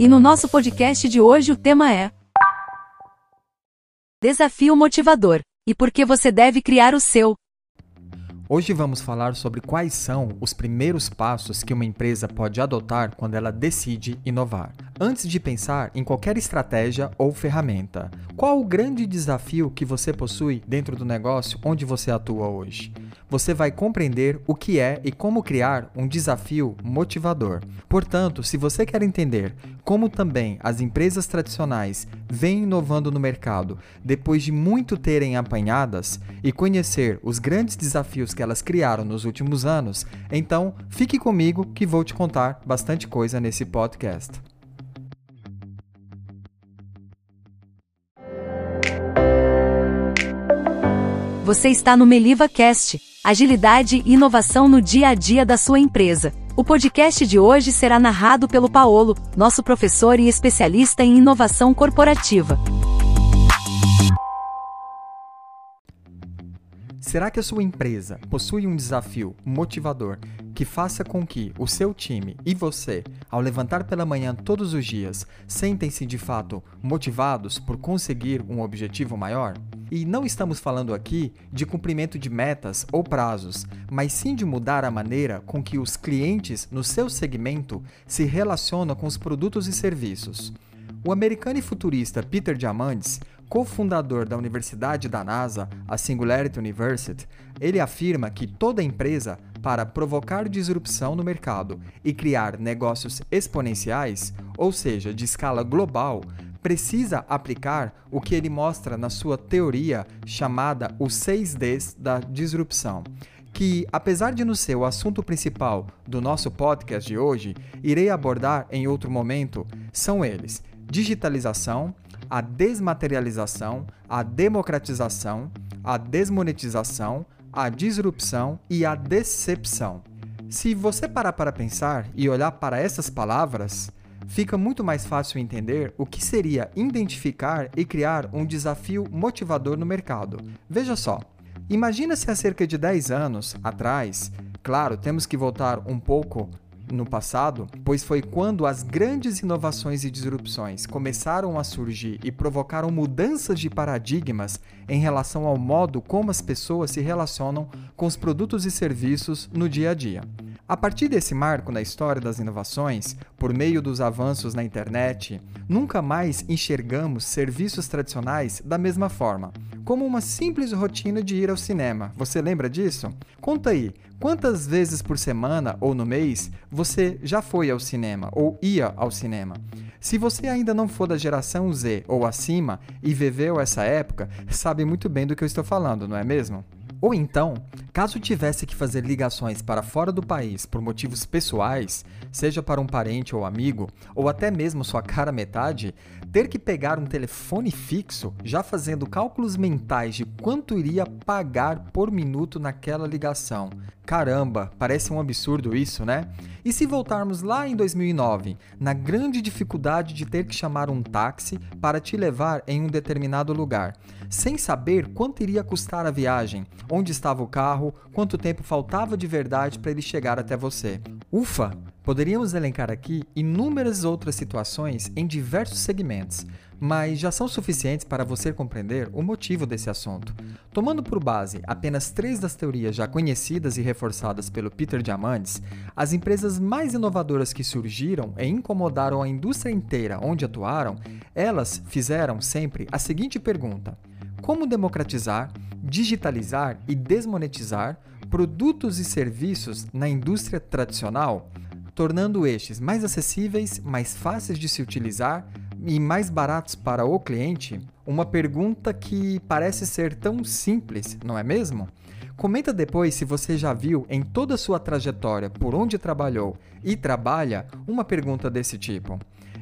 E no nosso podcast de hoje o tema é Desafio motivador e por que você deve criar o seu. Hoje vamos falar sobre quais são os primeiros passos que uma empresa pode adotar quando ela decide inovar. Antes de pensar em qualquer estratégia ou ferramenta, qual o grande desafio que você possui dentro do negócio onde você atua hoje? Você vai compreender o que é e como criar um desafio motivador. Portanto, se você quer entender como também as empresas tradicionais vêm inovando no mercado depois de muito terem apanhadas e conhecer os grandes desafios que elas criaram nos últimos anos, então fique comigo que vou te contar bastante coisa nesse podcast. Você está no Meliva Cast agilidade e inovação no dia a dia da sua empresa. O podcast de hoje será narrado pelo Paolo, nosso professor e especialista em inovação corporativa. Será que a sua empresa possui um desafio motivador que faça com que o seu time e você, ao levantar pela manhã todos os dias, sentem-se de fato motivados por conseguir um objetivo maior? E não estamos falando aqui de cumprimento de metas ou prazos, mas sim de mudar a maneira com que os clientes no seu segmento se relacionam com os produtos e serviços. O americano e futurista Peter Diamandis, cofundador da Universidade da NASA, a Singularity University, ele afirma que toda empresa, para provocar disrupção no mercado e criar negócios exponenciais, ou seja, de escala global, precisa aplicar o que ele mostra na sua teoria chamada os 6 Ds da disrupção que, apesar de não ser o assunto principal do nosso podcast de hoje, irei abordar em outro momento, são eles: digitalização, a desmaterialização, a democratização, a desmonetização, a disrupção e a decepção. Se você parar para pensar e olhar para essas palavras, fica muito mais fácil entender o que seria identificar e criar um desafio motivador no mercado. Veja só, imagina se há cerca de 10 anos atrás, claro, temos que voltar um pouco no passado, pois foi quando as grandes inovações e disrupções começaram a surgir e provocaram mudanças de paradigmas em relação ao modo como as pessoas se relacionam com os produtos e serviços no dia a dia. A partir desse marco na história das inovações, por meio dos avanços na internet, nunca mais enxergamos serviços tradicionais da mesma forma, como uma simples rotina de ir ao cinema. Você lembra disso? Conta aí, quantas vezes por semana ou no mês você já foi ao cinema ou ia ao cinema? Se você ainda não for da geração Z ou acima e viveu essa época, sabe muito bem do que eu estou falando, não é mesmo? Ou então, caso tivesse que fazer ligações para fora do país por motivos pessoais, seja para um parente ou amigo, ou até mesmo sua cara metade, ter que pegar um telefone fixo, já fazendo cálculos mentais de quanto iria pagar por minuto naquela ligação. Caramba, parece um absurdo isso, né? E se voltarmos lá em 2009, na grande dificuldade de ter que chamar um táxi para te levar em um determinado lugar, sem saber quanto iria custar a viagem, onde estava o carro, quanto tempo faltava de verdade para ele chegar até você. Ufa! Poderíamos elencar aqui inúmeras outras situações em diversos segmentos, mas já são suficientes para você compreender o motivo desse assunto. Tomando por base apenas três das teorias já conhecidas e reforçadas pelo Peter Diamandis, as empresas mais inovadoras que surgiram e incomodaram a indústria inteira onde atuaram, elas fizeram sempre a seguinte pergunta: como democratizar, digitalizar e desmonetizar produtos e serviços na indústria tradicional? tornando estes mais acessíveis, mais fáceis de se utilizar e mais baratos para o cliente? Uma pergunta que parece ser tão simples, não é mesmo? Comenta depois se você já viu em toda a sua trajetória por onde trabalhou e trabalha uma pergunta desse tipo.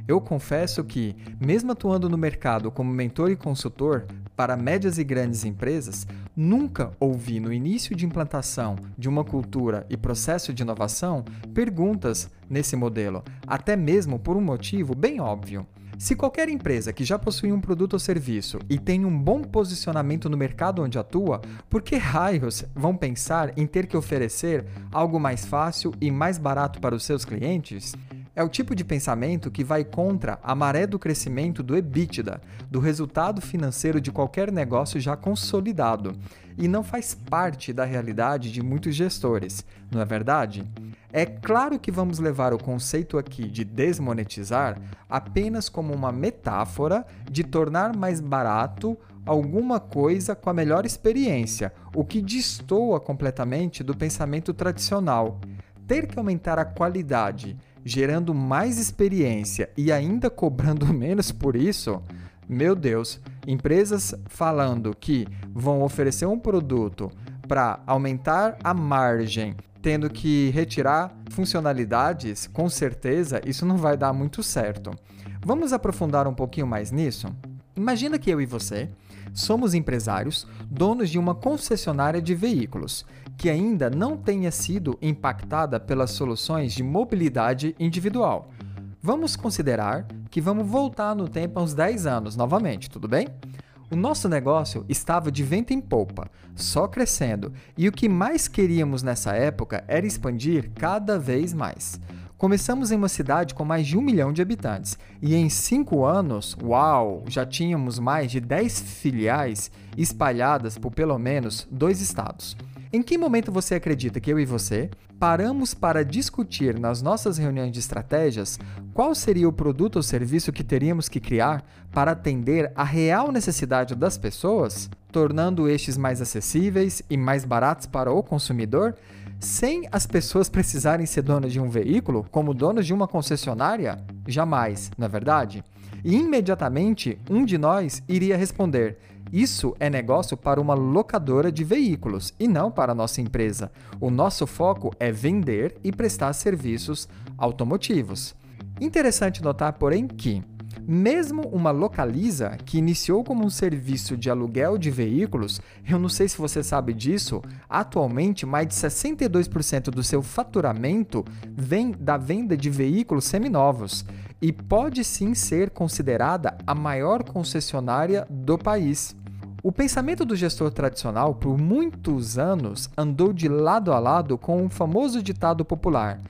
Eu confesso que, mesmo atuando no mercado como mentor e consultor para médias e grandes empresas, nunca ouvi no início de implantação de uma cultura e processo de inovação perguntas nesse modelo, até mesmo por um motivo bem óbvio. Se qualquer empresa que já possui um produto ou serviço e tem um bom posicionamento no mercado onde atua, por que raios vão pensar em ter que oferecer algo mais fácil e mais barato para os seus clientes? É o tipo de pensamento que vai contra a maré do crescimento do EBITDA, do resultado financeiro de qualquer negócio já consolidado, e não faz parte da realidade de muitos gestores, não é verdade? É claro que vamos levar o conceito aqui de desmonetizar apenas como uma metáfora de tornar mais barato alguma coisa com a melhor experiência, o que destoa completamente do pensamento tradicional. Ter que aumentar a qualidade, gerando mais experiência e ainda cobrando menos por isso, meu Deus, empresas falando que vão oferecer um produto para aumentar a margem, tendo que retirar funcionalidades, com certeza isso não vai dar muito certo. Vamos aprofundar um pouquinho mais nisso? Imagina que eu e você somos empresários, donos de uma concessionária de veículos, que ainda não tenha sido impactada pelas soluções de mobilidade individual. Vamos considerar que vamos voltar no tempo há uns 10 anos novamente, tudo bem? O nosso negócio estava de vento em polpa, só crescendo, e o que mais queríamos nessa época era expandir cada vez mais. Começamos em uma cidade com mais de um milhão de habitantes e em cinco anos, uau, já tínhamos mais de 10 filiais espalhadas por pelo menos dois estados. Em que momento você acredita que eu e você paramos para discutir nas nossas reuniões de estratégias qual seria o produto ou serviço que teríamos que criar para atender a real necessidade das pessoas, tornando estes mais acessíveis e mais baratos para o consumidor? Sem as pessoas precisarem ser donas de um veículo, como donos de uma concessionária? Jamais, não é verdade? E imediatamente um de nós iria responder: Isso é negócio para uma locadora de veículos e não para a nossa empresa. O nosso foco é vender e prestar serviços automotivos. Interessante notar, porém, que mesmo uma localiza, que iniciou como um serviço de aluguel de veículos, eu não sei se você sabe disso, atualmente mais de 62% do seu faturamento vem da venda de veículos seminovos e pode sim ser considerada a maior concessionária do país. O pensamento do gestor tradicional por muitos anos andou de lado a lado com o famoso ditado popular: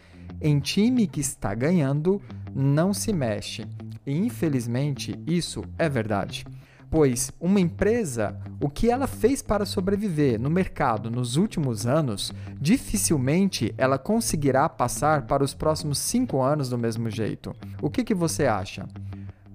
em time que está ganhando, não se mexe. E infelizmente isso é verdade. Pois uma empresa, o que ela fez para sobreviver no mercado nos últimos anos, dificilmente ela conseguirá passar para os próximos cinco anos do mesmo jeito. O que, que você acha?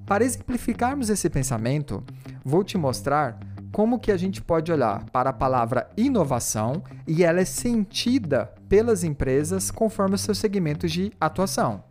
Para exemplificarmos esse pensamento, vou te mostrar como que a gente pode olhar para a palavra inovação e ela é sentida pelas empresas conforme os seus segmentos de atuação.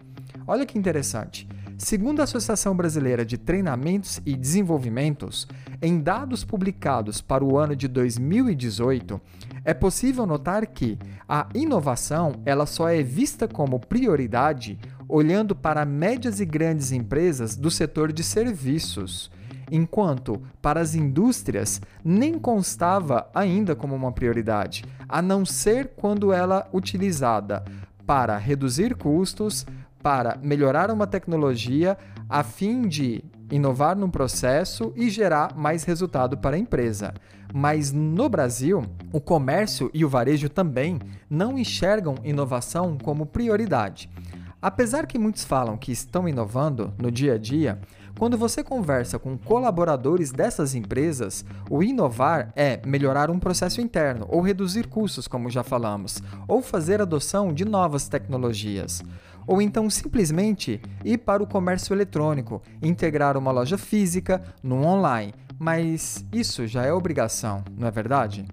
Olha que interessante. Segundo a Associação Brasileira de Treinamentos e Desenvolvimentos, em dados publicados para o ano de 2018, é possível notar que a inovação ela só é vista como prioridade olhando para médias e grandes empresas do setor de serviços, enquanto para as indústrias nem constava ainda como uma prioridade, a não ser quando ela utilizada para reduzir custos, para melhorar uma tecnologia a fim de inovar num processo e gerar mais resultado para a empresa. Mas no Brasil, o comércio e o varejo também não enxergam inovação como prioridade. Apesar que muitos falam que estão inovando no dia a dia, quando você conversa com colaboradores dessas empresas, o inovar é melhorar um processo interno, ou reduzir custos, como já falamos, ou fazer adoção de novas tecnologias ou então simplesmente ir para o comércio eletrônico, integrar uma loja física no online. Mas isso já é obrigação, não é verdade?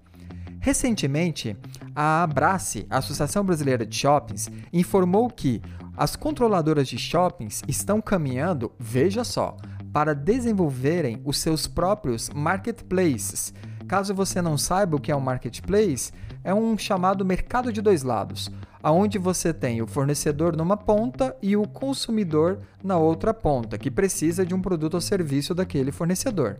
Recentemente, a Abrace, a Associação Brasileira de Shoppings, informou que as controladoras de shoppings estão caminhando, veja só, para desenvolverem os seus próprios marketplaces. Caso você não saiba o que é um marketplace, é um chamado mercado de dois lados, aonde você tem o fornecedor numa ponta e o consumidor na outra ponta, que precisa de um produto ou serviço daquele fornecedor.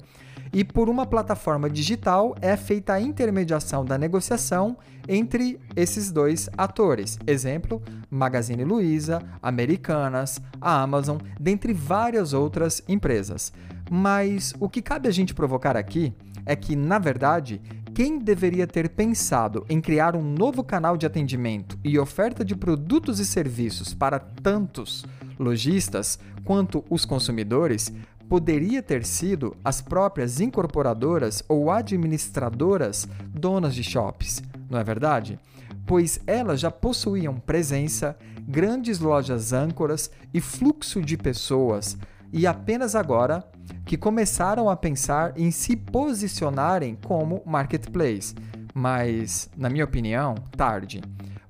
E por uma plataforma digital é feita a intermediação da negociação entre esses dois atores. Exemplo: Magazine Luiza, Americanas, a Amazon, dentre várias outras empresas. Mas o que cabe a gente provocar aqui é que, na verdade, quem deveria ter pensado em criar um novo canal de atendimento e oferta de produtos e serviços para tantos lojistas quanto os consumidores, poderia ter sido as próprias incorporadoras ou administradoras donas de shops, não é verdade? Pois elas já possuíam presença, grandes lojas âncoras e fluxo de pessoas, e apenas agora que começaram a pensar em se posicionarem como marketplace. Mas, na minha opinião, tarde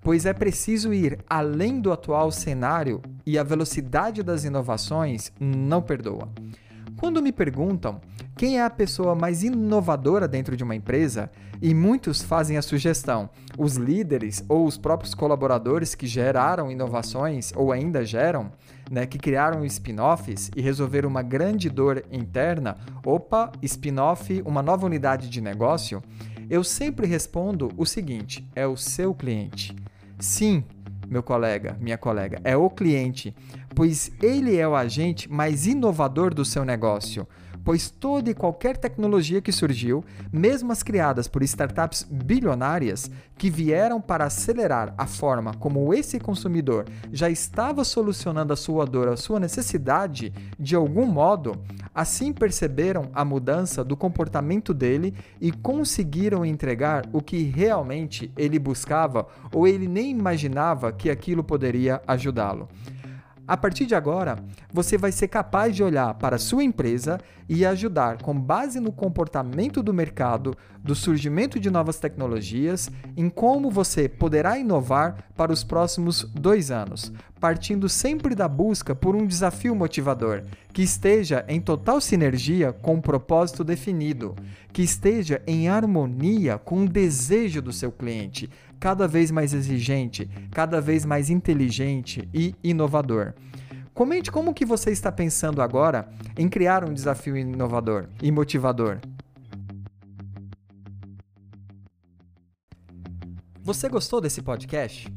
pois é preciso ir além do atual cenário e a velocidade das inovações não perdoa. Quando me perguntam quem é a pessoa mais inovadora dentro de uma empresa, e muitos fazem a sugestão, os líderes ou os próprios colaboradores que geraram inovações ou ainda geram, né, que criaram spin-offs e resolveram uma grande dor interna, opa, spin-off, uma nova unidade de negócio, eu sempre respondo o seguinte: é o seu cliente. Sim, meu colega, minha colega, é o cliente, pois ele é o agente mais inovador do seu negócio pois toda e qualquer tecnologia que surgiu, mesmo as criadas por startups bilionárias, que vieram para acelerar a forma como esse consumidor já estava solucionando a sua dor, a sua necessidade, de algum modo, assim perceberam a mudança do comportamento dele e conseguiram entregar o que realmente ele buscava ou ele nem imaginava que aquilo poderia ajudá-lo. A partir de agora, você vai ser capaz de olhar para a sua empresa e ajudar, com base no comportamento do mercado, do surgimento de novas tecnologias, em como você poderá inovar para os próximos dois anos, partindo sempre da busca por um desafio motivador, que esteja em total sinergia com um propósito definido, que esteja em harmonia com o desejo do seu cliente, cada vez mais exigente, cada vez mais inteligente e inovador. Comente como que você está pensando agora em criar um desafio inovador e motivador. Você gostou desse podcast?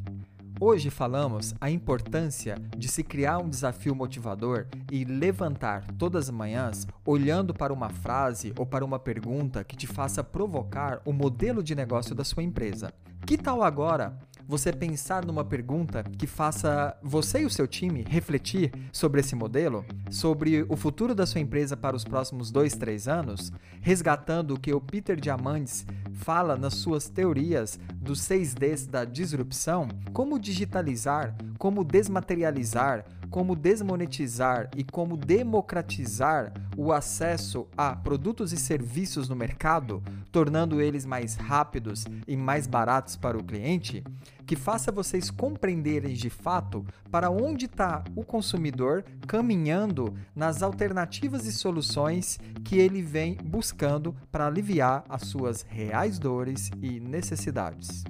Hoje falamos a importância de se criar um desafio motivador e levantar todas as manhãs olhando para uma frase ou para uma pergunta que te faça provocar o modelo de negócio da sua empresa. Que tal agora você pensar numa pergunta que faça você e o seu time refletir sobre esse modelo, sobre o futuro da sua empresa para os próximos dois, três anos, resgatando o que o Peter Diamandis fala nas suas teorias dos 6Ds da disrupção, como digitalizar, como desmaterializar, como desmonetizar e como democratizar o acesso a produtos e serviços no mercado, tornando eles mais rápidos e mais baratos para o cliente, que faça vocês compreenderem de fato para onde está o consumidor caminhando nas alternativas e soluções que ele vem buscando para aliviar as suas reais dores e necessidades.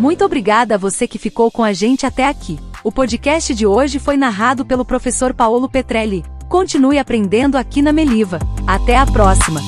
Muito obrigada a você que ficou com a gente até aqui. O podcast de hoje foi narrado pelo professor Paulo Petrelli. Continue aprendendo aqui na Meliva. Até a próxima!